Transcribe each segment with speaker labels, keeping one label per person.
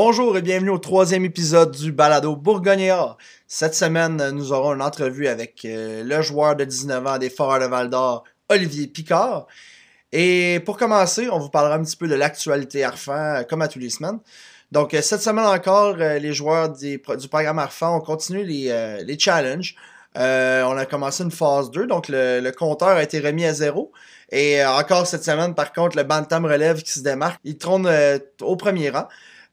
Speaker 1: Bonjour et bienvenue au troisième épisode du Balado Bourgognard. Cette semaine, nous aurons une entrevue avec euh, le joueur de 19 ans des Foreurs de Val d'Or, Olivier Picard. Et pour commencer, on vous parlera un petit peu de l'actualité Arfan, comme à tous les semaines. Donc, euh, cette semaine encore, euh, les joueurs du programme Arfan ont continué les, challenges. on a commencé une phase 2, donc le, le, compteur a été remis à zéro. Et encore cette semaine, par contre, le Bantam relève qui se démarque. Il trône au premier rang.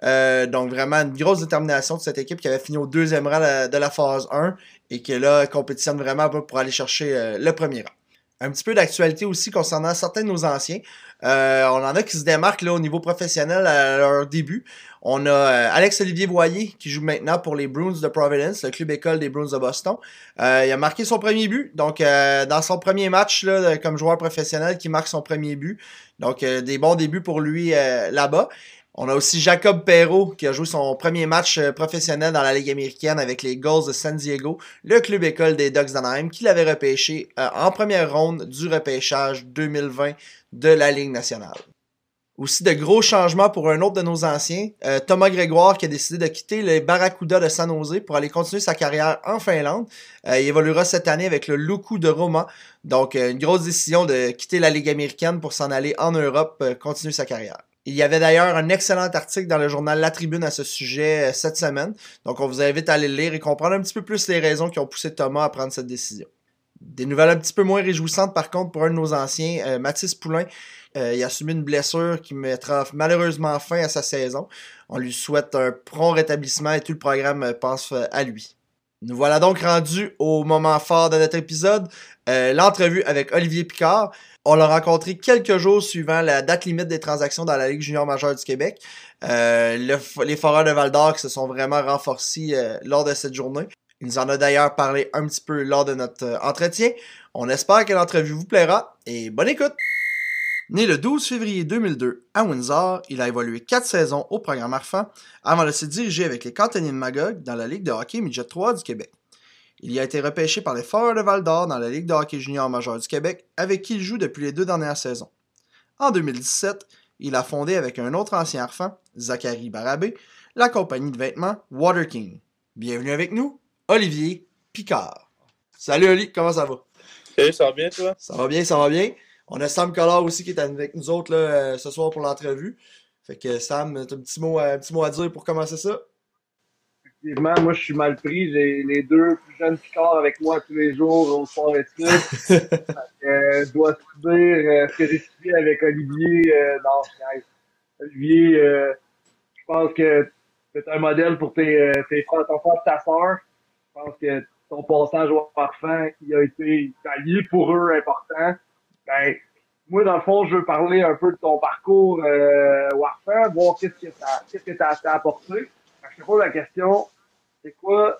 Speaker 1: Euh, donc vraiment une grosse détermination de cette équipe qui avait fini au deuxième rang de la phase 1 et qui là compétitionne vraiment pour aller chercher euh, le premier rang. Un petit peu d'actualité aussi concernant certains de nos anciens. Euh, on en a qui se démarquent là, au niveau professionnel à leur début. On a Alex-Olivier Boyer qui joue maintenant pour les Bruins de Providence, le club école des Bruins de Boston. il a marqué son premier but. Donc, dans son premier match là, comme joueur professionnel, qui marque son premier but. Donc, des bons débuts pour lui là-bas. On a aussi Jacob Perrault qui a joué son premier match euh, professionnel dans la Ligue américaine avec les Gulls de San Diego, le club école des Ducks d'Anaheim, qui l'avait repêché euh, en première ronde du repêchage 2020 de la Ligue nationale. Aussi de gros changements pour un autre de nos anciens, euh, Thomas Grégoire qui a décidé de quitter les Barracuda de San Jose pour aller continuer sa carrière en Finlande. il évoluera cette année avec le Luku de Roma. Donc une grosse décision de quitter la Ligue américaine pour s'en aller en Europe, continuer sa carrière. Il y avait d'ailleurs un excellent article dans le journal La Tribune à ce sujet euh, cette semaine. Donc, on vous invite à aller le lire et comprendre un petit peu plus les raisons qui ont poussé Thomas à prendre cette décision. Des nouvelles un petit peu moins réjouissantes, par contre, pour un de nos anciens, euh, Mathis Poulain. Euh, il a subi une blessure qui mettra malheureusement fin à sa saison. On lui souhaite un prompt rétablissement et tout le programme pense à lui. Nous voilà donc rendus au moment fort de notre épisode, l'entrevue avec Olivier Picard. On l'a rencontré quelques jours suivant la date limite des transactions dans la Ligue junior majeure du Québec. Euh, les Foreurs de Val d'Or se sont vraiment renforcés euh, lors de cette journée. Il nous en a d'ailleurs parlé un petit peu lors de notre euh, entretien. On espère que l'entrevue vous plaira et bonne écoute! Né le 12 février 2002 à Windsor, il a évolué quatre saisons au programme Arfan avant de se diriger avec les cantonniers de Magog dans la Ligue de hockey Midget 3 du Québec. Il y a été repêché par les Foreurs de Val d'Or dans la Ligue de hockey junior majeur du Québec, avec qui il joue depuis les deux dernières saisons. En 2017, il a fondé avec un autre ancien arfan, Zachary Barabé, la compagnie de vêtements Water King. Bienvenue avec nous, Olivier Picard. Salut Oli, comment ça va?
Speaker 2: Salut, ça va bien toi?
Speaker 1: Ça va bien, ça va bien. On a Sam Collard aussi qui est avec nous autres là, euh, ce soir pour l'entrevue. Fait que Sam, tu as un petit, mot, un petit mot à dire pour commencer ça?
Speaker 3: Effectivement, moi, je suis mal pris. J'ai les deux plus jeunes Picards avec moi tous les jours au soir et tout. euh, je dois te dire euh, ce que j'ai suivi avec Olivier euh, dans Olivier, euh, je pense que c'est un modèle pour tes, euh, tes frères, ton frère et ta soeur. Je pense que ton passage au parfum, il a été allié pour eux important. Ben, moi, dans le fond, je veux parler un peu de ton parcours euh, Warfare, voir qu'est-ce que tu qu'est-ce que as apporté. Je te pose la question, c'est quoi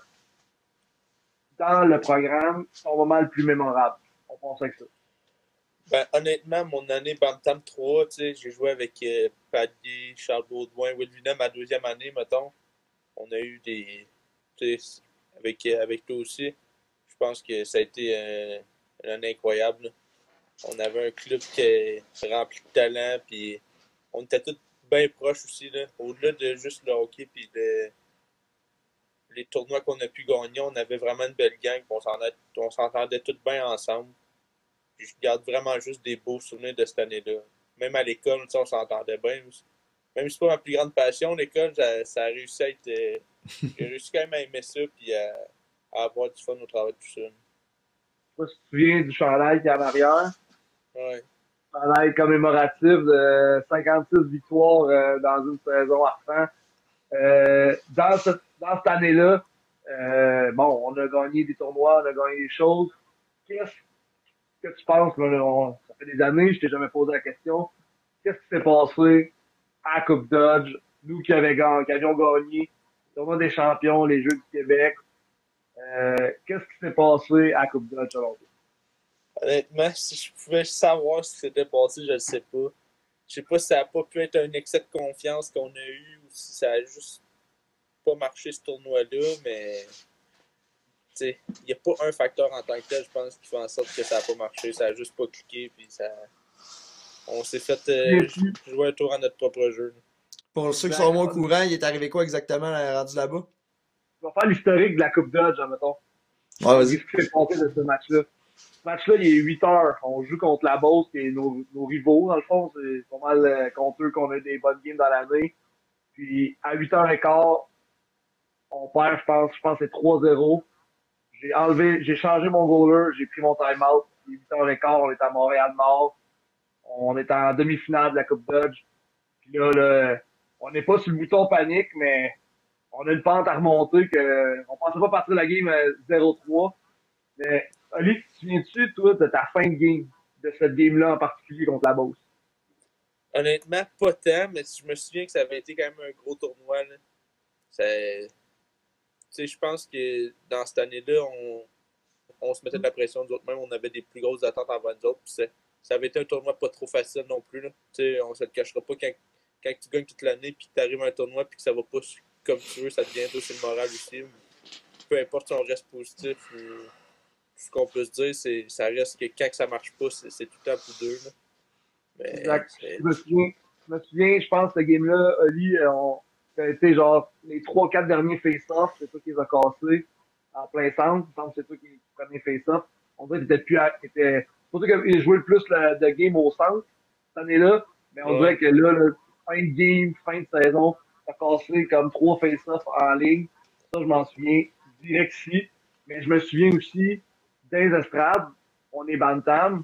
Speaker 3: dans le programme ton moment le plus mémorable? On pense avec ça.
Speaker 2: Ben, honnêtement, mon année Bantam 3, j'ai joué avec euh, Paddy, Charles Baudouin, Wilvina, ma deuxième année, mettons. On a eu des. Avec, euh, avec toi aussi. Je pense que ça a été euh, une année incroyable. On avait un club qui est rempli de talent, puis on était tous bien proches aussi. Au-delà de juste le hockey, puis de les tournois qu'on a pu gagner, on avait vraiment une belle gang. On s'entendait tous bien ensemble. je garde vraiment juste des beaux souvenirs de cette année-là. Même à l'école, on s'entendait bien. Même si c'est pas ma plus grande passion, l'école, ça, a réussi à être. Euh, j'ai réussi quand même à aimer ça puis à, avoir du fun au travail tout ça.
Speaker 3: Je sais pas si tu te souviens du chandail qui est en arrière.
Speaker 2: Ouais.
Speaker 3: Chandail commémoratif de 56 victoires euh, dans une saison à fin. Euh, dans cette dans cette année-là, euh, bon, on a gagné des tournois, on a gagné des choses. Qu'est-ce que tu penses? Ça fait des années, je t'ai jamais posé la question. Qu'est-ce qui s'est passé à Coupe Dodge? Nous qui, avions, gagné le tournoi des champions, les Jeux du Québec. Euh, Qu'est-ce qui s'est passé à Coupe Dodge alors?
Speaker 2: Honnêtement, si je pouvais savoir ce qui s'était passé, je ne sais pas. Je sais pas si ça n'a pas pu être un excès de confiance qu'on a eu ou si ça a juste pas marché ce tournoi-là, mais il n'y a pas un facteur en tant que tel, je pense, qui fait en sorte que ça n'a pas marché. Ça n'a juste pas cliqué, puis ça. On s'est fait euh, jouer un tour à notre propre jeu.
Speaker 1: Pour ceux qui sont moins au courant, il est arrivé quoi exactement rendu là-bas?
Speaker 3: On va faire l'historique de la Coupe Dodge, admettons.
Speaker 1: Ouais, vas-y.
Speaker 3: Qu'est-ce qui s'est passé de ce match-là? Ce match-là, il est 8 heures. On joue contre la Beauce, qui est nos, nos rivaux, dans le fond. C'est pas mal euh, contre eux qu'on a des bonnes games dans l'année. Puis, à 8h15, on perd, je pense, je pense c'est 3-0. J'ai enlevé, j'ai changé mon goaler, j'ai pris mon time-out. 8h15, on est à Montréal-Nord. On est en demi-finale de la Coupe Dodge. Puis là, on n'est pas sur le bouton panique, mais on a une pente à remonter que on pensait pas partir de la game 0-3. Mais Oli, tu te souviens-tu, toi, de ta fin de game, de cette game-là en particulier contre la Beauce?
Speaker 2: Honnêtement, pas tant, mais je me souviens que ça avait été quand même un gros tournoi. Là. Je pense que dans cette année-là, on... on se mettait de la pression, nous autres même, on avait des plus grosses attentes avant nous autres. Ça avait été un tournoi pas trop facile non plus. Là. sais, on se le cachera pas quand, quand tu gagnes toute l'année puis que tu arrives à un tournoi puis que ça va pas comme tu veux, ça devient aussi le moral aussi. Peu importe si on reste positif ou ce qu'on peut se dire, c'est ça reste que quand ça marche pas, c'est tout le temps pour deux. Là.
Speaker 3: Mais, exact. Je me, souviens, je me souviens, je pense, ce game-là, Oli, euh, on, ça a été genre les 3-4 derniers face-off, c'est toi qui les a cassés en plein centre. Je pense que c'est toi qui prenais face-off. On dirait que t'étais plus à, surtout qu'il jouait le plus de game au centre cette année-là. Mais on dirait que là, là, fin de game, fin de saison, t'as cassé comme trois face-off en ligne. Ça, je m'en souviens direct ici. Mais je me souviens aussi, dans les estrades, on est Bantam,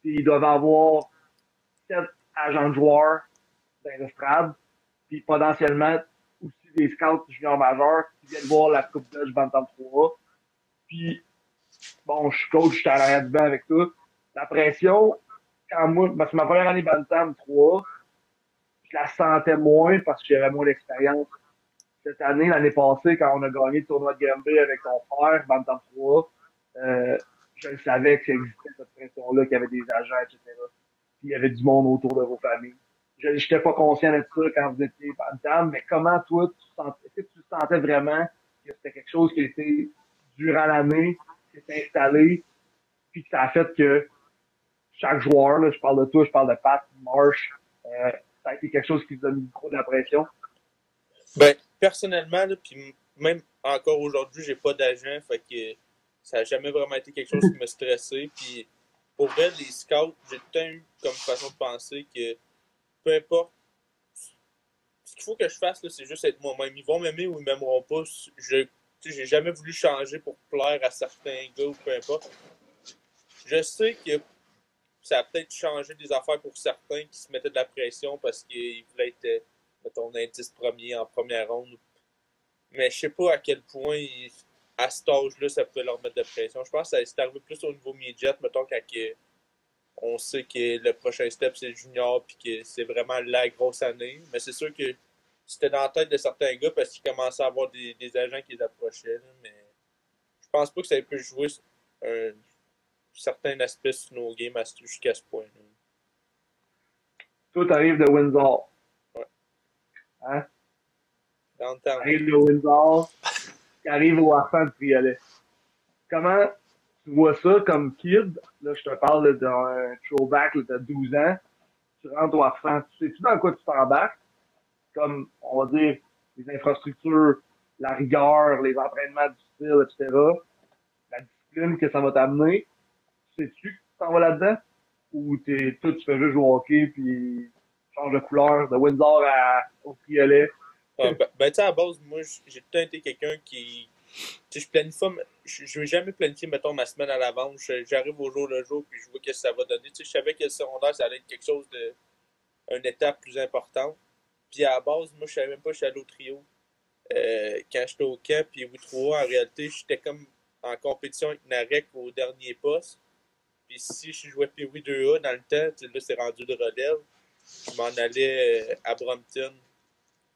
Speaker 3: puis ils doivent avoir sept agents de joueurs dans les estrades, puis potentiellement des scouts juniors majeurs qui viennent voir la Coupe de Bantam 3. Puis, bon, je suis coach, je suis à l'arrière du banc avec tout. La pression, quand moi, c'est ma première année Bantam 3, je la sentais moins parce que j'avais moins d'expérience. Cette année, l'année passée, quand on a gagné le tournoi de Gambé avec ton frère, Bantam 3, euh, je savais que existait cette pression-là, qu'il y avait des agents, etc. Puis il y avait du monde autour de vos familles. Je n'étais pas conscient de ça quand vous étiez Bantam, mais comment toi, tu sentais, que tu sentais vraiment que c'était quelque chose qui était durant l'année, qui s'est installé, puis que ça a fait que chaque joueur, là, je parle de toi, je parle de Pat, Marsh, euh, ça a été quelque chose qui vous a mis trop de la pression?
Speaker 2: Ben, personnellement, puis même encore aujourd'hui, j'ai pas d'agent, fait que ça n'a jamais vraiment été quelque chose qui m'a stressé. Puis pour vrai, les scouts, j'ai tout eu comme façon de penser que peu importe ce qu'il faut que je fasse, c'est juste être moi-même. Ils vont m'aimer ou ils m'aimeront pas. Je j'ai jamais voulu changer pour plaire à certains gars ou peu importe. Je sais que ça a peut-être changé des affaires pour certains qui se mettaient de la pression parce qu'ils voulaient être, euh, mettons, indice premier en première ronde. Mais je sais pas à quel point, à cet âge-là, ça pouvait leur mettre de la pression. Je pense que c'est arrivé plus au niveau midget, mettons, quand on sait que le prochain step, c'est le junior, puis que c'est vraiment la grosse année. Mais c'est sûr que c'était dans la tête de certains gars parce qu'ils commençaient à avoir des, agents qui les approchaient. mais je pense pas que ça ait pu jouer un, certains aspects sur nos games jusqu'à ce point. -là.
Speaker 3: Toi, t'arrives de Windsor.
Speaker 2: Ouais.
Speaker 3: Hein? T'arrives de Windsor, t'arrives au Harfan de Triolet. Comment tu vois ça comme kid? Là, je te parle d'un throwback de 12 ans. Tu rentres au Harfan. Tu sais-tu dans quoi tu t'embarques? Comme, on va dire, les infrastructures, la rigueur, les entraînements du style, etc. La discipline que ça va t'amener sais-tu que tu t'en vas là-dedans? Ou t'es, tout, tu fais juste jouer au hockey puis change de couleur de Windsor à, au Triolet?
Speaker 2: ben, ben tu sais, à base, moi, j'ai tout été quelqu'un qui. Tu sais, je planifie Je, je vais jamais planifier, mettons, ma semaine à l'avance. J'arrive au jour le jour, puis je vois ce que ça va donner. Tu sais, je savais que le secondaire, ça allait être quelque chose de. une étape plus importante. Puis à la base, moi, je savais même pas que je suis allé au trio. Euh, quand j'étais au camp, puis au 3 en réalité, j'étais comme en compétition avec Narek au dernier poste. Puis si je jouais PW 2A dans le temps, là, c'est rendu de relève. Je m'en allais euh, à Brompton.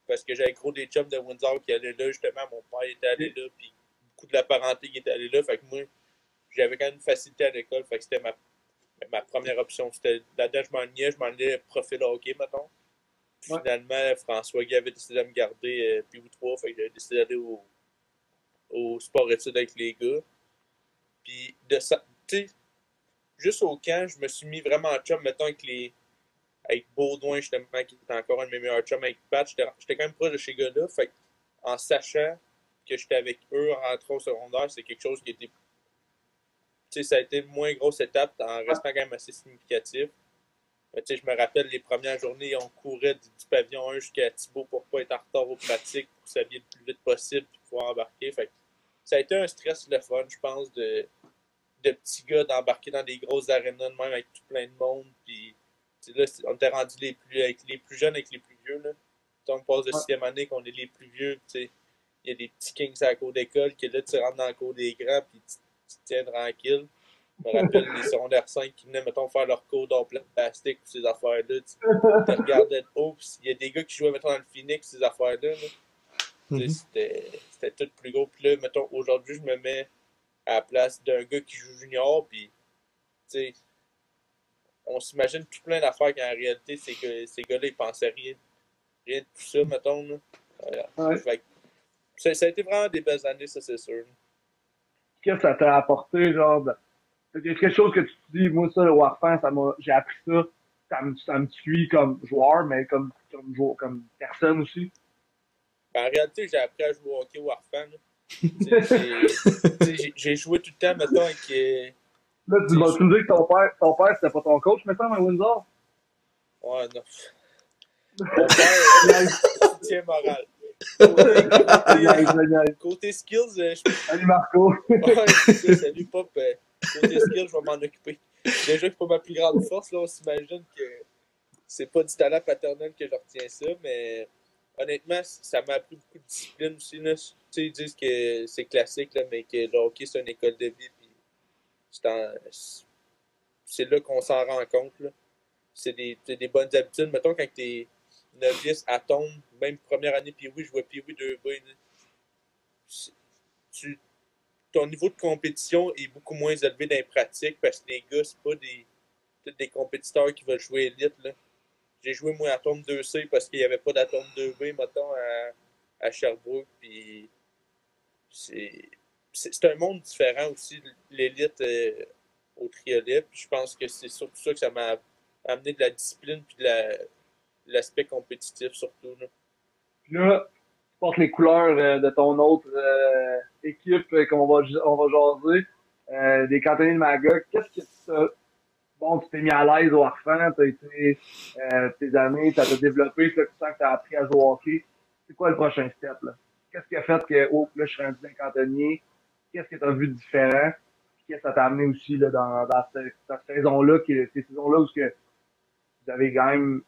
Speaker 2: Parce que j'avais gros des chums de Windsor qui allaient là, justement. Mon père était allé là, puis beaucoup de la parenté qui était allé là. Fait que moi, j'avais quand même une facilité à l'école. Fait que c'était ma, ma première option. C'était là-dedans, je m'en je m'en allais profil hockey, mettons. Finalement, François Guy avait décidé de me garder euh, PW 3. Fait que j'avais décidé d'aller au, au sport études avec les gars. Puis de ça, tu sais, juste au camp, je me suis mis vraiment en chum, mettons, avec les, avec Baudouin, justement, qui était encore un de mes meilleurs chums avec Pat. J'étais quand même proche de ces gars-là. Fait en sachant que j'étais avec eux en rentrant au secondaire, c'est quelque chose qui était. Tu sais, ça a été une moins grosse étape en restant quand même assez significatif. Tu sais, je me rappelle les premières journées, on courait du, pavillon 1 jusqu'à Thibault pour pas être en retard aux pratiques, pour s'habiller le plus vite possible et pouvoir embarquer. Fait ça a été un stress le fun, je pense, de, de petits gars d'embarquer dans des grosses arénas de même avec tout plein de monde. Puis là, on était rendu les plus, avec les plus jeunes avec les plus vieux. Là. on passe de sixième année qu'on est les plus vieux. Il y a des petits kings à la cour d'école que là, tu rentres dans la cour des grands puis tu, tu te tiens tranquille. Je me rappelle les secondaires 5 qui venaient, mettons, faire leur cours d'or plastique ou ces affaires-là. Tu, tu regardais de haut, il y a des gars qui jouaient, mettons, dans le Phoenix, ces affaires-là. Mhm. C'était tout plus gros. Puis là, mettons, aujourd'hui, je me mets à la place d'un gars qui joue junior, puis, tu sais, on s'imagine tout plein d'affaires qu'en réalité, c'est que ces gars-là, ils pensaient rien. Rien de tout ça, mettons. Là. Ça, ça, a été vraiment des belles années, ça, c'est sûr.
Speaker 3: Qu'est-ce que ça t'a apporté, genre, c'est quelque chose que tu te dis, moi, ça, le Warfare, ça m'a, j'ai appris ça, ça me, ça me suit comme joueur, mais comme, comme, joueur, comme personne aussi.
Speaker 2: Ben, en réalité, j'ai appris à jouer au hockey Warfare. j'ai joué tout le temps, mettons, avec. Euh,
Speaker 3: Là, tu vas me dire que ton père, ton père c'était pas ton coach, mais ça, à Windsor?
Speaker 2: Ouais, non. Mon père, soutien moral. Côté, côté skills, euh, je...
Speaker 3: Salut Marco.
Speaker 2: ouais, salut Pop. Euh, côté skills, je vais m'en occuper. Déjà que pas ma plus grande force, là, on s'imagine que c'est pas du talent paternel que je retiens ça, mais honnêtement, ça m'a appris beaucoup de discipline aussi. Là. Tu sais, ils disent que c'est classique, là, mais que le hockey, c'est une école de vie. C'est là qu'on s'en rend compte. C'est des, des, bonnes habitudes. Mettons, quand t'es novice à tombe, même première année, oui, je vois oui, deux tu, ton niveau de compétition est beaucoup moins élevé dans les pratiques parce que les gars, c'est pas des, des compétiteurs qui veulent jouer élite. J'ai joué moi à tombe 2C parce qu'il n'y avait pas d'atome 2B, mettons, à, à Sherbrooke. Puis c'est c'est un monde différent aussi, l'élite euh, au triolet. Je pense que c'est surtout ça que ça m'a amené de la discipline puis de l'aspect compétitif surtout. Là.
Speaker 3: Puis là, tu portes les couleurs euh, de ton autre euh, équipe qu'on va, on va jaser, des cantonniers de Magog. Qu'est-ce que tu Bon, tu t'es mis à l'aise au Harfan, t'as été tes années, t'as développé, ça, tu sens que t'as appris à jouer au hockey. C'est quoi le prochain step là? Qu'est-ce qui a fait que, oh, là, je suis rendu un cantonnier, qu'est-ce que tu as vu de différent, qu'est-ce que ça t'a amené aussi là, dans, cette saison-là, ces saisons-là où que vous avez quand même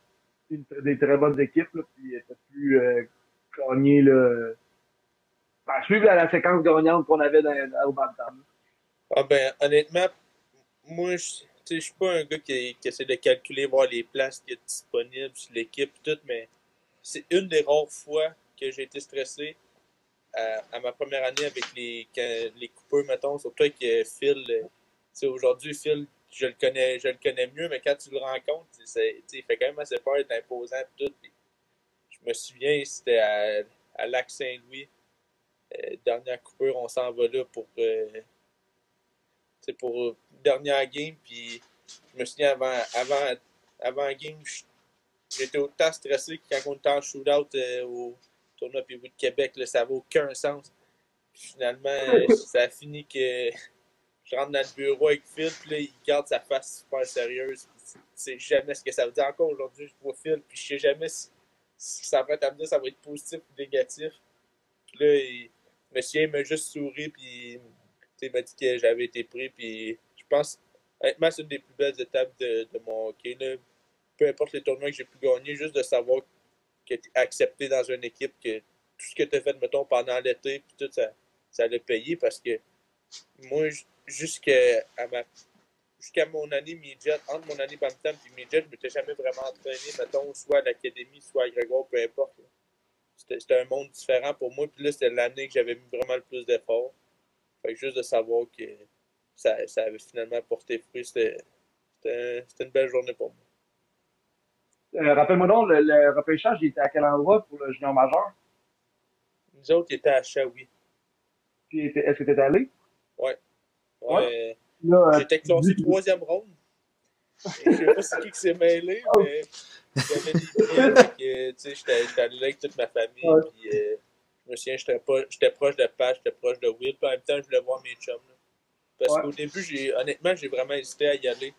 Speaker 3: une, des très bonnes équipes, là, puis tu as pu euh, gagner le. Ben, suivre la, la, séquence gagnante qu'on avait dans, dans, au Bantam.
Speaker 2: Ah ben, honnêtement, moi, je je suis pas un gars qui, qui, essaie de calculer, voir les places qui sont disponibles sur l'équipe, tout, mais c'est une des rares fois que j'ai été stressé à, ma première année avec les, les coupeurs, mettons, surtout avec euh, Phil. Euh, aujourd'hui, Phil, je le connais je le connais mieux, mais quand tu le rencontres, il fait quand même assez peur d'être imposant tout. je me souviens, c'était à, à Lac-Saint-Louis. Euh, dernière coupure, on s'en va là pour euh, pour dernière game. Puis je me souviens avant avant avant game, j'étais autant stressé que quand on était en shootout au tournoi puis de Québec, là, ça n'a aucun sens. finalement, ça a fini que je rentre dans le bureau avec Phil, puis là, il garde sa face super sérieuse. C'est jamais ce que ça veut dire. Encore aujourd'hui, je vois Phil, puis je sais jamais si, ça va être ça va être positif ou négatif. Puis là, il, monsieur il m'a juste souri, puis il m'a dit que j'avais été pris, puis je pense, honnêtement, c'est une des plus belles étapes de, mon hockey. Peu importe les tournois que j'ai pu gagner, juste de savoir que tu accepté dans une équipe, que tout ce que tu as fait, mettons, pendant l'été, puis tout, ça, ça l'a payé parce que moi, jusqu'à ma jusqu'à mon année midget, entre mon année Bantam et midget, je ne m'étais jamais vraiment entraîné, mettons, soit à l'académie, soit à Grégoire, peu importe. C'était un monde différent pour moi. Puis là, c'était l'année que j'avais mis vraiment le plus d'efforts. Fait que juste de savoir que ça, ça avait finalement porté fruit, c'était une belle journée pour moi.
Speaker 3: Euh, rappelle-moi donc, le, le repêchage, il était à quel endroit pour le junior majeur?
Speaker 2: Nous autres, il était à Shawi.
Speaker 3: Puis, est-ce que tu étais allé?
Speaker 2: Ouais. Ouais. Euh, j'étais classé troisième ronde. Je sais pas si qui qui s'est mêlé, mais j'avais des tu sais, j'étais j'étais allé là avec toute ma famille,
Speaker 3: Ouais.
Speaker 2: puis euh, je me souviens, j'étais pas- j'étais proche de Pat, j'étais proche de Will, puis en même temps, je voulais voir mes chums, là. Parce
Speaker 3: Ouais.
Speaker 2: qu'au début, j'ai, honnêtement, j'ai vraiment hésité à y aller.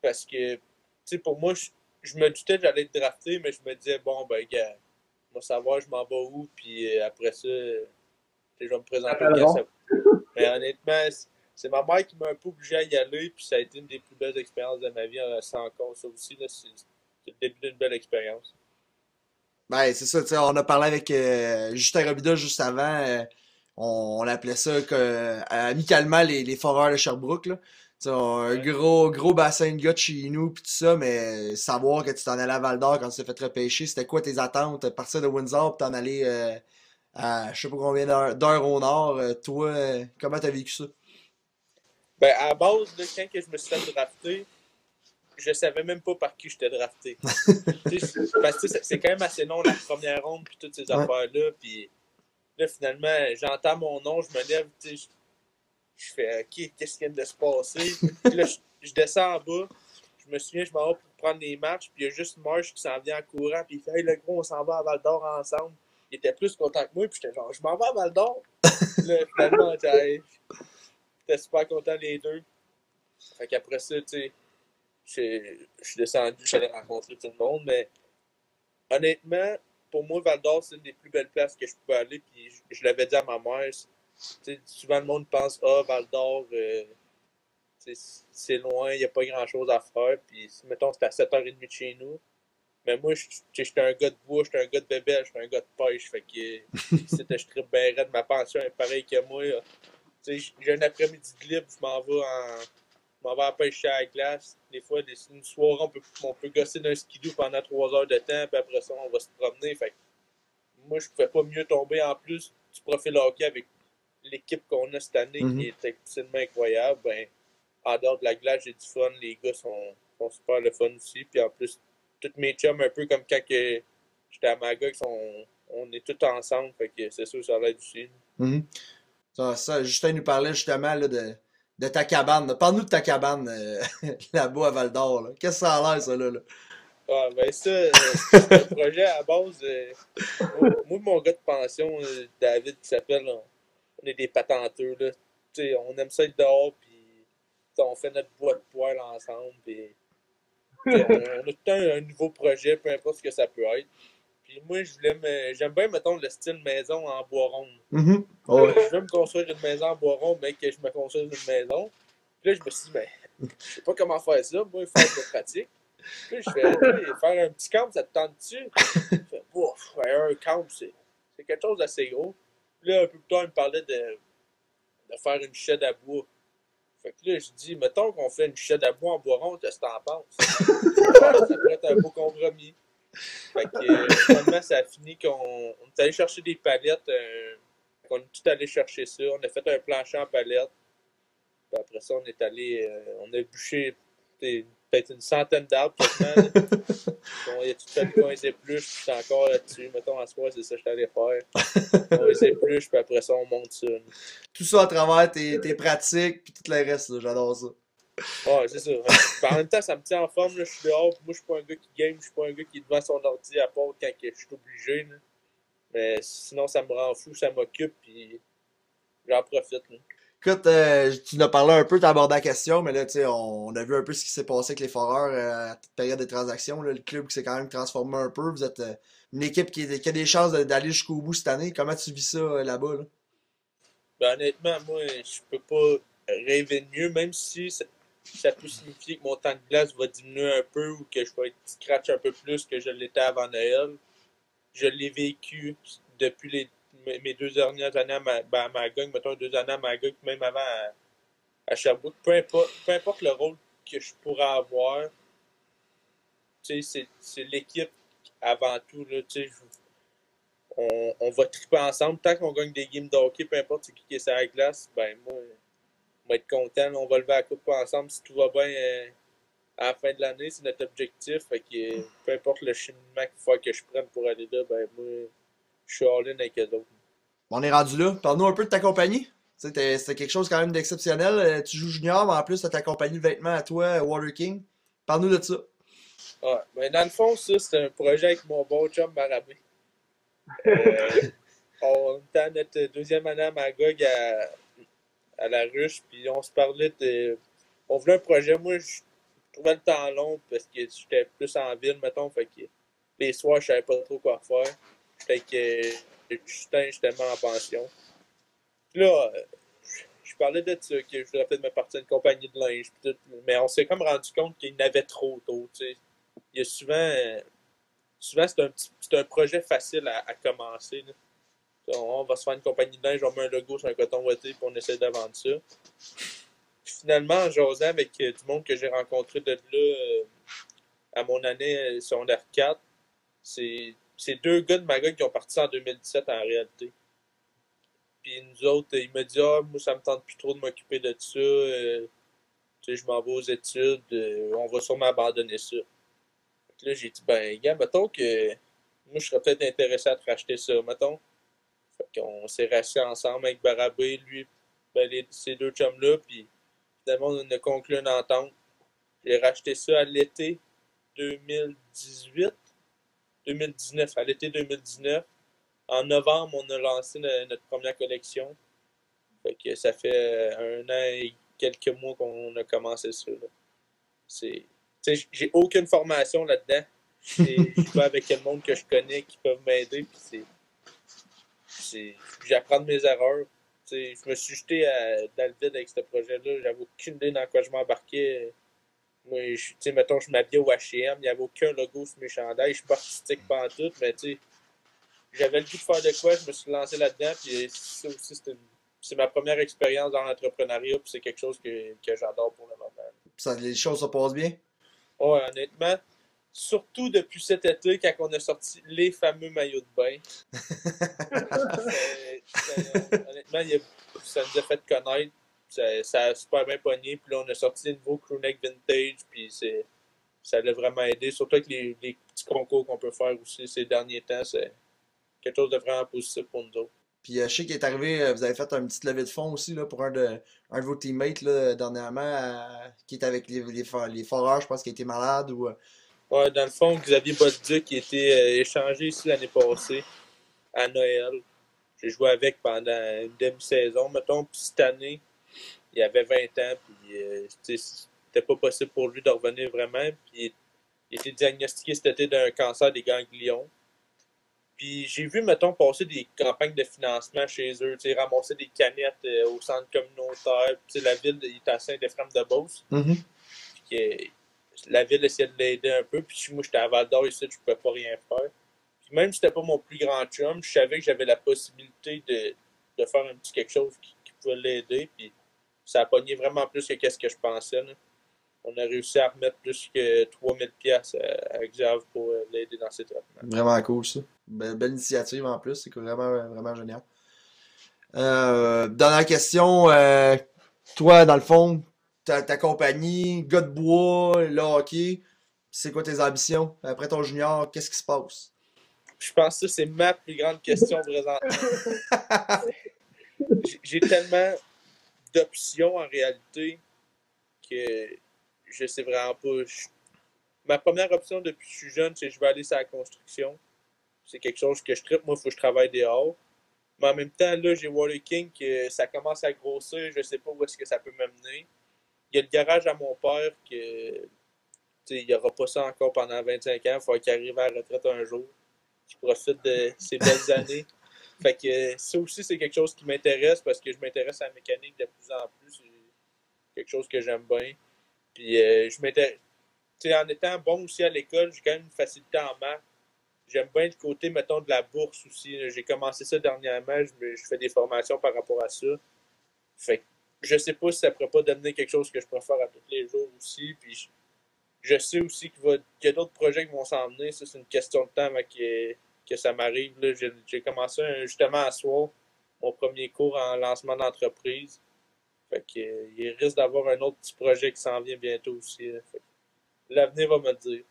Speaker 2: Parce que, tu sais, pour moi, je, je me doutais que j'allais être drafté, mais je me disais, bon, ben, gars, moi, savoir, je m'en vais où, puis euh, après ça, euh, je vais me présenter au ça- Mais honnêtement, c'est- c'est ma mère qui m'a un peu obligé à y aller, puis ça a été une des plus belles expériences de ma vie, euh, sans encore ça aussi, c'est c'est le début d'une belle expérience.
Speaker 1: Ben, c'est ça, tu sais, on a parlé avec euh, Justin Robida juste avant. euh, on, on appelait ça que, euh, amicalement les, les foreurs de Sherbrooke, là. On un gros, gros bassin de gars de chez nous, pis tout ça, mais savoir que tu t'en allais à Val d'Or quand tu t'es fait repêcher, c'était quoi tes attentes? Partir de Windsor pis t'en aller euh, à je sais pas combien d'heures au nord. euh, toi, euh, comment t'as vécu ça?
Speaker 2: Ben, à la base, là, quand que je me suis fait drafter, je savais même pas par qui j'étais drafté. Parce que c'est quand même assez long la première ronde puis toutes ces
Speaker 1: Ouais.
Speaker 2: affaires-là. Puis là, finalement, j'entends mon nom, je me lève, je, je fais OK, qu'est-ce qui vient de se passer? Puis là, je, je descends en bas. Je me souviens, je m'en vais pour prendre les matchs, puis il y a juste Marsh qui s'en vient en courant, puis il fait Hey, le gros, on s'en va à Val d'Or ensemble. Il était plus content que moi, puis j'étais genre, je m'en vais à Val d'Or. là, finalement, j'étais super content les deux. Fait qu'après ça, tu sais, je suis descendu, j'allais rencontrer tout le monde, mais honnêtement, pour moi, Val d'Or, c'est une des plus belles places que je pouvais aller, puis je, je l'avais dit à ma mère. c'est- tu sais, souvent, le monde pense, ah, Val d'Or, euh, c'est loin, il n'y a pas grand chose à faire, puis mettons, c'est à 7h30 de chez nous. Mais moi, j'étais un gars de bois, j'étais un gars de bébé, j'étais un gars de pêche, fait que c'était je tripe bien raide, ma pension est pareille que moi. j'ai un après-midi de libre, je m'en vais en. Je m'en vais à pêcher à la glace. Des fois, des, une soirée, on peut, on peut gosser d'un skidoo pendant trois heures de temps, puis après ça, on va se promener. Fait que moi, je pouvais pas mieux tomber en plus du profil hockey avec l'équipe qu'on a cette année qui est absolument incroyable. Ben, en dehors de la glace, j'ai du fun. Les gars sont, sont super le fun aussi. Puis en plus, tous mes chums, un peu comme quand j'étais à Magog, sont, on est tous ensemble. Fait que c'est sûr, ça l'aide aussi.
Speaker 1: Mhm. Ça, ça, Justin nous parlait justement là, de, de ta cabane. Parle-nous de ta cabane euh, là-bas à Val d'Or. Qu'est-ce que ça a l'air, ça, là? là?
Speaker 2: Ah, ben ça, euh, c'est un projet à base. euh, moi, mon gars de pension, euh, David, qui s'appelle, on, on est des patenteux, là. On aime ça être dehors, puis on fait notre bois de poêle ensemble, puis on, on a tout le temps un, nouveau projet, peu importe ce que ça peut être. Puis moi, je voulais me- j'aime bien, mettons, le style maison en bois rond.
Speaker 1: Mhm. Oh, ouais.
Speaker 2: Je veux me construire une maison en bois rond, mais que je me construise une maison. Puis là, je me suis dit, ben, je sais pas comment faire ça. Moi, il faut être pratique. Puis là, je fais, faire un petit camp, ça te tente-tu? Je fais, ouf, un camp, c'est quelque chose d'assez gros. Puis là, un peu plus tard, il me parlait de, de faire une shed à bois. Fait que là, je dis, mettons qu'on fait une shed à bois en bois rond, qu'est-ce que t'en penses? ça pourrait être un beau compromis. Fait que euh, finalement, ça a fini qu'on on est allé chercher des palettes. euh, on est tout allé chercher ça. On a fait un plancher en palette. Puis après ça, on est allé. euh, on a bûché peut-être une centaine d'arbres. Bon, il y a tout fait qu'on les épluche, puis j'étais encore là-dessus. Mettons, en soir, c'est ça que je allé faire. On les épluche, puis après ça, on monte ça.
Speaker 1: Tout ça à travers tes, tes pratiques puis tout le reste. J'adore ça.
Speaker 2: Ouais, c'est ça. Puis en même temps, ça me tient en forme. Là. Je suis dehors, puis moi, je suis pas un gars qui game, je suis pas un gars qui est devant son ordi à part quand je suis obligé. Là. Mais sinon, ça me rend fou, ça m'occupe, puis j'en profite. Là.
Speaker 1: Écoute, euh, tu nous as parlé un peu, tu as abordé la question, mais là, tu sais, on, a vu un peu ce qui s'est passé avec les Foreurs euh, à toute période des transactions. le club qui s'est quand même transformé un peu. Vous êtes euh, une équipe qui, a des chances d'aller jusqu'au bout cette année. Comment tu vis ça là-bas? Là?
Speaker 2: Ben, honnêtement, moi, je peux pas rêver de mieux, même si ça, ça peut signifier que mon temps de glace va diminuer un peu ou que je vais être scratch un peu plus que je l'étais avant Noël. Je l'ai vécu depuis les, mes deux dernières années à, ma, ben, à Magog, mettons deux années à Magog, même avant à, à. Peu importe, le rôle que je pourrais avoir, c'est- l'équipe avant tout. Là, on, on va triper ensemble. Tant qu'on gagne des games de peu importe c'est qui qui est sur la glace, ben moi, on va être content. On va lever la coupe ensemble si tout va bien euh, à la fin de l'année. C'est notre objectif. Fait que peu importe le cheminement qu'il faut que je prenne pour aller là, ben moi, je suis all-in avec eux autres.
Speaker 1: On est rendu là. Parle-nous un peu de ta compagnie. C'était quelque chose quand même d'exceptionnel. Euh, tu joues junior, mais en plus, tu as ta compagnie de vêtements à toi, Water King. Parle-nous de ça.
Speaker 2: Ouais, mais dans le fond, ça, c'est un projet avec mon bon chum Marabé. Euh, on était à notre deuxième année à Magog à, à la ruche, puis on se parlait de. On voulait un projet. Moi, je trouvais le temps long parce que j'étais plus en ville, mettons. Fait que les soirs, je savais pas trop quoi faire. Fait que Justin, j'étais en pension. Puis là, je parlais de ça, que je voulais peut-être me partir une compagnie de linge. Mais on s'est comme rendu compte qu'il en avait trop tôt. Il y a souvent. souvent, c'est un, un projet facile à, commencer. On va se faire une compagnie de linge, on met un logo sur un coton ouaté, puis on essaie de ça. Puis finalement, en jasant avec euh, du monde que j'ai rencontré de là euh, à mon année euh, secondaire 4, c'est deux gars de Magog qui ont parti en 2017 en réalité. Puis nous autres, il m'a dit Ah, moi, ça me tente plus trop de m'occuper de ça. tu sais, je m'en vais aux études. on va sûrement abandonner ça. là, j'ai dit Ben, gars, mettons que moi, je serais peut-être intéressé à te racheter ça. Mettons. Fait qu'on s'est racheté ensemble avec Barabé, lui, ben, ces deux chums-là. Puis finalement, on a conclu une entente. J'ai racheté ça à l'été 2018. 2019, à l'été 2019. En novembre, on a lancé notre première collection. Fait que ça fait un an et quelques mois qu'on a commencé ça. C'est, j'ai aucune formation là-dedans. Je pas avec quel monde que je connais qui peuvent m'aider. J'apprends de mes erreurs. je me suis jeté à, dans le vide avec ce projet-là. J'avais aucune idée dans quoi je m'embarquais. Moi, je, mettons, je m'habillais au H&M, il n'y avait aucun logo sur mes chandails. Je suis pas artistique pas tout, mais tu sais, j'avais le goût de faire de quoi, je me suis lancé là-dedans, puis ça aussi, c'est ma première expérience dans l'entrepreneuriat, puis c'est quelque chose que, que j'adore pour le moment.
Speaker 1: Ça, les choses se passent bien?
Speaker 2: Ouais, honnêtement, surtout depuis cet été, quand on a sorti les fameux maillots de bain. honnêtement, ça nous a fait connaître. Ça, ça, a super bien pogné. Puis là, on a sorti des nouveaux crewneck vintage. Puis ça l'a vraiment aidé. Surtout avec les, les petits concours qu'on peut faire aussi ces derniers temps. C'est quelque chose de vraiment positif pour nous autres.
Speaker 1: Puis euh, je sais qu'il est arrivé, euh, vous avez fait un petit levée de fonds aussi là, pour un de, un de vos teammates là, dernièrement, euh, qui est avec les, les, les foreurs, je pense qu'il était malade. ou
Speaker 2: Ouais, dans le fond, Xavier Bolduc qui a été échangé ici l'année passée à Noël. J'ai joué avec pendant une demi-saison, mettons, puis cette année, il avait 20 ans, puis c'était pas possible pour lui de revenir vraiment, puis il était diagnostiqué cet été d'un cancer des ganglions. Puis j'ai vu, mettons, passer des campagnes de financement chez eux, ramasser des canettes euh, au centre communautaire. Tu sais, la ville est à Saint-Ephraim-de-Beauce.
Speaker 1: Mm
Speaker 2: la ville essayait de l'aider un peu. Puis moi, j'étais à Val d'Or ici, je pouvais pas rien faire. Puis même si c'était pas mon plus grand chum, je savais que j'avais la possibilité de, de, faire un petit quelque chose qui, pouvait l'aider. Puis ça a pogné vraiment plus que ce que je pensais. On a réussi à remettre plus que 3000 pièces à Xav pour euh, l'aider dans ses traitements.
Speaker 1: Vraiment cool ça. Belle, belle initiative en plus, c'est vraiment, vraiment génial. Euh, dernière question, euh, toi dans le fond, ta, ta, compagnie, gars de bois, le hockey, c'est quoi tes ambitions? Après ton junior, qu'est-ce qui se passe?
Speaker 2: Je pense que c'est ma plus grande question présentement. J'ai tellement d'options en réalité que je sais vraiment pas. Ma première option depuis que je suis jeune, c'est que je vais aller sur la construction c'est quelque chose que je tripe. Moi, il faut que je travaille dehors. Mais en même temps, là, j'ai Water King, que ça commence à grossir. Je sais pas où est-ce que ça peut m'amener. Il y a le garage à mon père que il n'y aura pas ça encore pendant 25 ans. Il faut qu'il arrive à la retraite un jour. Qu'il profite de ses belles années. Fait que ça aussi, c'est quelque chose qui m'intéresse parce que je m'intéresse à la mécanique de plus en plus. C'est quelque chose que j'aime bien. Puis euh, je m'intéresse. En étant bon aussi à l'école, j'ai quand même une facilité en maths j'aime bien le côté, mettons, de la bourse aussi. J'ai commencé ça dernièrement, je, je, fais des formations par rapport à ça. Fait que je sais pas si ça pourrait pas devenir quelque chose que je préfère à tous les jours aussi. Puis je, sais aussi qu'il y a d'autres projets qui vont s'en venir. Ça, c'est une question de temps que, que ça m'arrive. J'ai commencé justement à soir mon premier cours en lancement d'entreprise. Fait que, il risque d'avoir un autre petit projet qui s'en vient bientôt aussi. L'avenir va me dire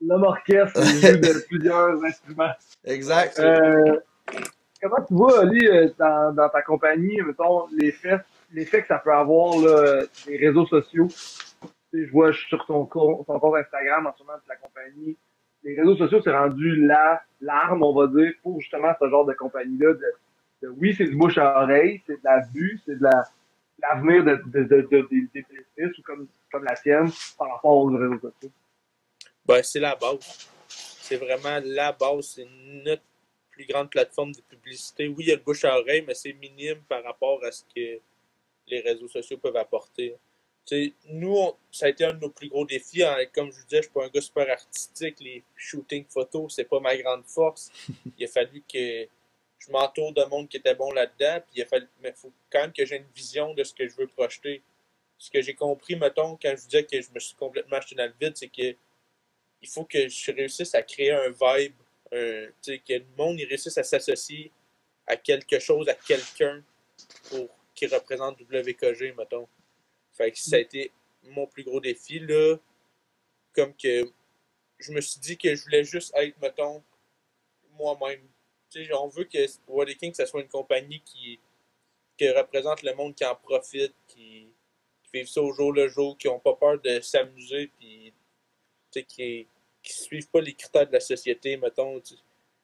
Speaker 3: l'homme orchestre joue de plusieurs instruments.
Speaker 1: Exact.
Speaker 3: Euh, comment tu vois, Ali, euh, dans, dans ta compagnie, mettons, l'effet, l'effet que ça peut avoir, là, des réseaux sociaux? Je vois sur ton compte, ton compte Instagram en ce moment de la compagnie, les réseaux sociaux, c'est rendu la, l'arme, on va dire, pour justement ce genre de compagnie-là. De, oui, c'est du bouche à oreille, c'est de la vue, c'est de la, l'avenir de, de, de, de, des business ou comme, comme la tienne par rapport aux réseaux sociaux?
Speaker 2: Ben, c'est la base. C'est vraiment la base. C'est notre plus grande plateforme de publicité. Oui, il y a le bouche à oreille, mais c'est minime par rapport à ce que les réseaux sociaux peuvent apporter. Sais, nous, on, ça a été un de nos plus gros défis. Hein. Comme je vous disais, je suis pas un gars super artistique. Les shootings photos, c'est pas ma grande force. Il a fallu que je m'entoure de monde qui était bon là-dedans. Puis il a fallu, mais faut quand même que j'ai une vision de ce que je veux projeter. Ce que j'ai compris, mettons, quand je vous disais que je me suis complètement acheté dans le vide, c'est que il faut que je réussisse à créer un vibe, un, que le monde il réussisse à s'associer à quelque chose, à quelqu'un pour qui représente WKG, mettons. Fait que ça a été mon plus gros défi, là. Comme que je me suis dit que je voulais juste être, mettons, moi-même. On veut que Wally King, ça soit une compagnie qui, qui représente le monde qui en profite, qui, qui ça au jour le jour, qui n'ont pas peur de s'amuser, puis qui, qui suivent pas les critères de la société, mettons.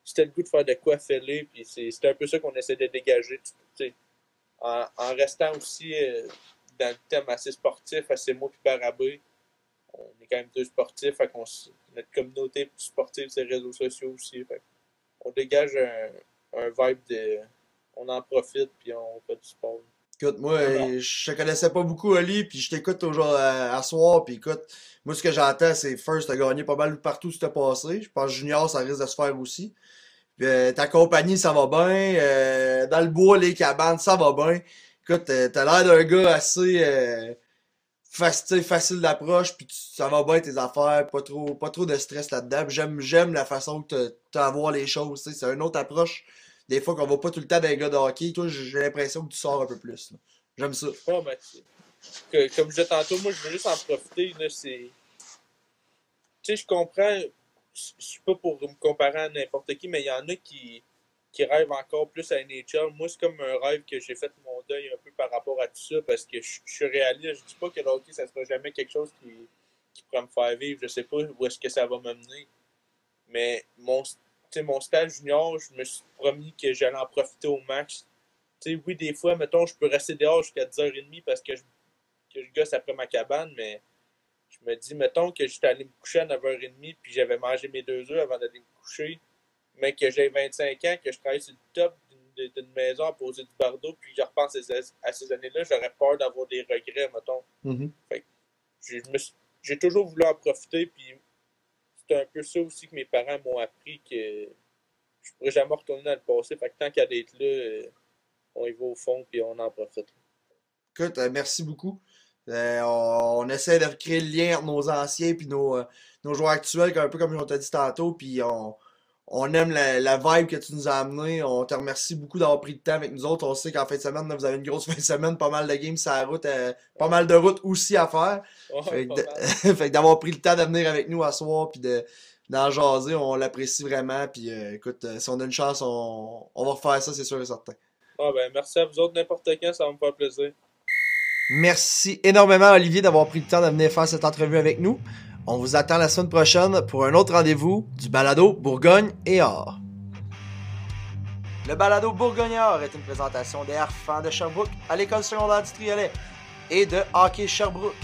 Speaker 2: Si t'as le goût de faire de quoi, fais-le, puis c'est un peu ça qu'on essaie de dégager, en, en, restant aussi euh, dans le thème assez sportif, assez moi puis Barabé. On est quand même deux sportifs, fait notre communauté sportive, c'est les réseaux sociaux aussi. Fait on dégage un, un vibe de. On en profite, puis on fait du sport.
Speaker 1: Écoute, moi, je te connaissais pas beaucoup, Ali, puis je t'écoute aujourd'hui à, soir, puis écoute, moi, ce que j'entends, c'est First a gagné pas mal partout ce qui passé. Je pense Junior, ça risque de se faire aussi. Euh, ta compagnie, ça va bien. Euh, dans le bois, les cabanes, ça va bien. Écoute, euh, t'as l'air d'un gars assez facile, facile d'approche, puis ça va bien tes affaires, pas trop, pas trop de stress là-dedans. J'aime, la façon que t'as à voir les choses. C'est une autre approche des fois qu'on va pas tout le temps avec gars de hockey, toi, j'ai l'impression que tu sors un peu plus. J'aime ça.
Speaker 2: Oh, ben, que, comme je disais tantôt, moi, je veux juste en profiter. Tu sais, je comprends. Je suis pas pour me comparer à n'importe qui, mais il y en a qui, qui rêvent encore plus à NHL. Moi, c'est comme un rêve que j'ai fait mon deuil un peu par rapport à tout ça parce que je, suis réaliste. Je dis pas que le hockey, ça sera jamais quelque chose qui, qui pourra me faire vivre. Je sais pas où est-ce que ça va m'amener. Mais mon, mon stage junior, je me suis promis que j'allais en profiter au max. sais, oui, des fois, mettons, je peux rester dehors jusqu'à 10h30 parce que je, que gosse après ma cabane, mais je me dis, mettons que j'étais allé me coucher à 9h30 puis j'avais mangé mes deux œufs avant d'aller me coucher, mais que j'ai 25 ans, que je travaille sur le top d'une maison à poser du bardeau, puis je repense à ces, années-là, j'aurais peur d'avoir des regrets, mettons.
Speaker 1: Mm-hmm.
Speaker 2: j'ai toujours voulu en profiter, puis c'est un peu ça aussi que mes parents m'ont appris que je pourrais jamais retourner dans le passé. Fait que tant qu'à d'être là, euh, on y va au fond puis on en profite.
Speaker 1: Écoute, euh, merci beaucoup. Euh, on, essaie de recréer le lien entre nos anciens et nos, nos joueurs actuels, un peu comme on t'a dit tantôt, puis on, on aime la, la, vibe que tu nous as amené. On te remercie beaucoup d'avoir pris le temps avec nous autres. On sait qu'en fin de semaine, vous avez une grosse fin de semaine, pas mal de games sur la route, euh, pas mal de routes aussi à faire. fait, que d'avoir pris le temps de venir avec nous à soir puis de d'en jaser, on l'apprécie vraiment. Puis euh, écoute, euh, si on a une chance, on, on va refaire ça, c'est sûr et certain.
Speaker 2: Ah ben, merci à vous autres, n'importe quand, ça va me faire plaisir.
Speaker 1: Merci énormément, Olivier, d'avoir pris le temps de venir faire cette entrevue avec nous. On vous attend la semaine prochaine pour un autre rendez-vous du balado Bourgogne et Or. Le balado Bourgogne et Or est une présentation des Harfans de Sherbrooke à l'école secondaire du Triolet et de Hockey Sherbrooke.